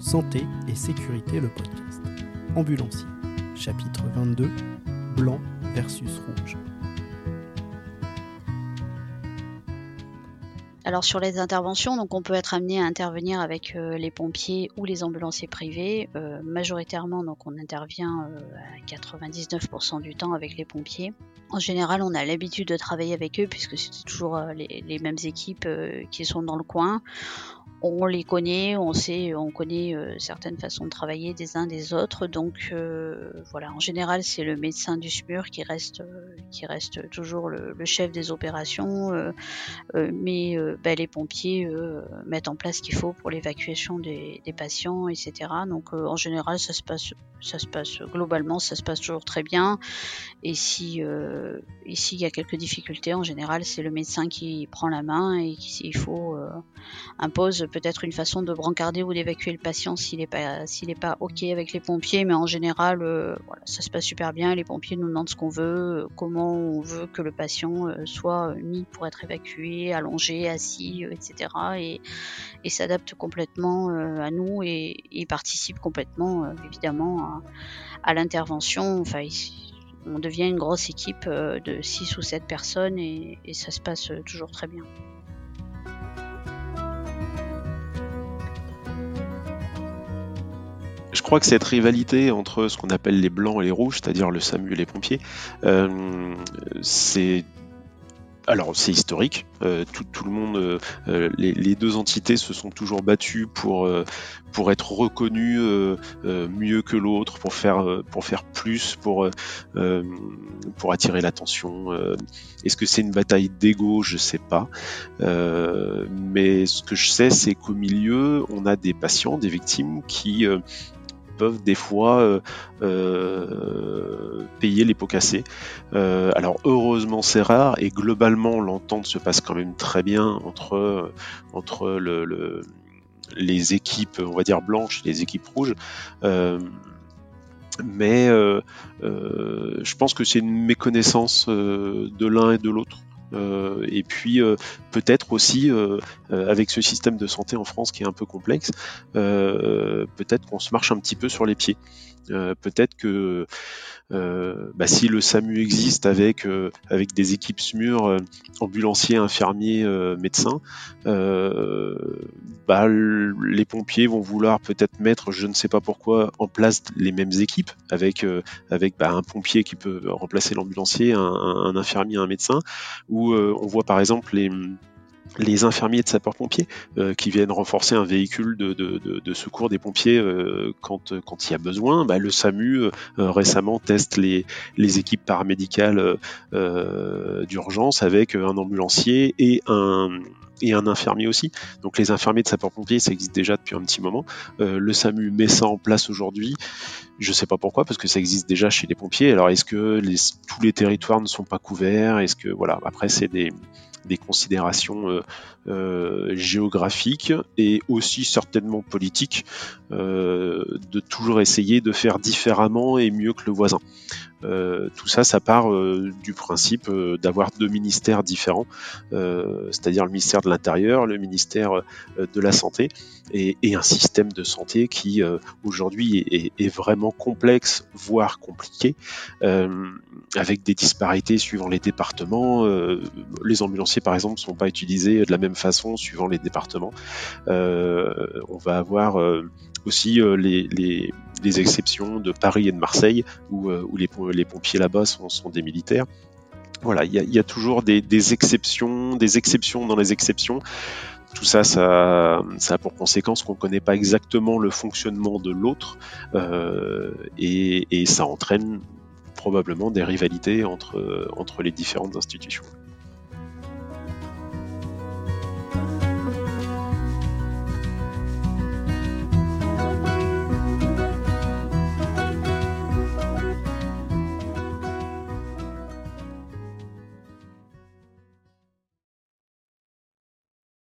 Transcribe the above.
Santé et sécurité, le podcast. Ambulancier, chapitre 22, blanc versus rouge. Alors sur les interventions, donc on peut être amené à intervenir avec euh, les pompiers ou les ambulanciers privés. Euh, majoritairement, donc on intervient euh, à 99% du temps avec les pompiers. En général, on a l'habitude de travailler avec eux puisque c'est toujours les, mêmes équipes qui sont dans le coin on les connaît, on sait, on connaît certaines façons de travailler des uns des autres. Donc voilà, en général, c'est le médecin du SMUR qui reste, qui reste toujours le, chef des opérations, mais ben, les pompiers mettent en place ce qu'il faut pour l'évacuation des, patients, etc. Donc en général, ça se passe, ça se passe globalement, ça se passe toujours très bien. Et si ici il y a quelques difficultés, en général, c'est le médecin qui prend la main et qui, s'il faut, impose peut-être une façon de brancarder ou d'évacuer le patient s'il n'est pas s'il n'est pas ok avec les pompiers, mais en général, euh, ça se passe super bien. Les pompiers nous demandent ce qu'on veut, euh, comment on veut que le patient euh, soit mis pour être évacué, allongé, assis, etc. Et, et s'adapte complètement à nous et, et participe complètement, évidemment, à, l'intervention. On devient une grosse équipe de 6 ou 7 personnes et ça se passe toujours très bien. Je crois que cette rivalité entre ce qu'on appelle les blancs et les rouges, c'est-à-dire le SAMU et les pompiers, euh, c'est alors c'est historique, euh, tout, le monde, euh, les, deux entités se sont toujours battues pour pour être reconnues mieux que l'autre, pour faire pour faire plus, pour pour attirer l'attention. Est-ce que c'est une bataille d'ego? Je sais pas, mais ce que je sais, c'est qu'au milieu, on a des patients, des victimes qui des fois euh, euh, payer les pots cassés. Euh, alors heureusement c'est rare et globalement l'entente se passe quand même très bien entre, entre le, les équipes, on va dire blanches, les équipes rouges. mais je pense que c'est une méconnaissance de l'un et de l'autre. Et puis peut-être aussi avec ce système de santé en France qui est un peu complexe, peut-être qu'on se marche un petit peu sur les pieds. peut-être que bah, si le SAMU existe avec avec des équipes SMUR, ambulanciers, infirmiers, médecins, bah, les pompiers vont vouloir peut-être mettre, je ne sais pas pourquoi, en place les mêmes équipes avec avec bah, un pompier qui peut remplacer l'ambulancier, un, infirmier, un médecin, euh, on voit par exemple les les infirmiers de sapeurs-pompiers euh, qui viennent renforcer un véhicule de, secours des pompiers euh, quand, quand il y a besoin. Bah, le SAMU récemment teste les, les équipes paramédicales d'urgence avec un ambulancier et un, et un infirmier aussi. Donc les infirmiers de sapeurs-pompiers, ça existe déjà depuis un petit moment. le SAMU met ça en place aujourd'hui. Je sais pas pourquoi, parce que ça existe déjà chez les pompiers. Alors est-ce que tous les territoires ne sont pas couverts? Est-ce que voilà, après c'est des, des considérations euh, euh, géographiques et aussi certainement politiques euh, de toujours essayer de faire différemment et mieux que le voisin. Tout ça, ça part du principe d'avoir deux ministères différents, c'est-à-dire le ministère de l'Intérieur, le ministère de la Santé, et, un système de santé qui aujourd'hui est, est, vraiment complexe, voire compliqué, avec des disparités suivant les départements. les ambulanciers, par exemple, ne sont pas utilisés de la même façon suivant les départements. Euh, on va avoir euh, aussi euh, les, exceptions de Paris et de Marseille, où, les, pompiers là-bas sont, des militaires. Voilà, il y, a, toujours des, exceptions, des exceptions dans les exceptions. Tout ça, ça, a pour conséquence qu'on ne connaît pas exactement le fonctionnement de l'autre et, ça entraîne probablement des rivalités entre les différentes institutions.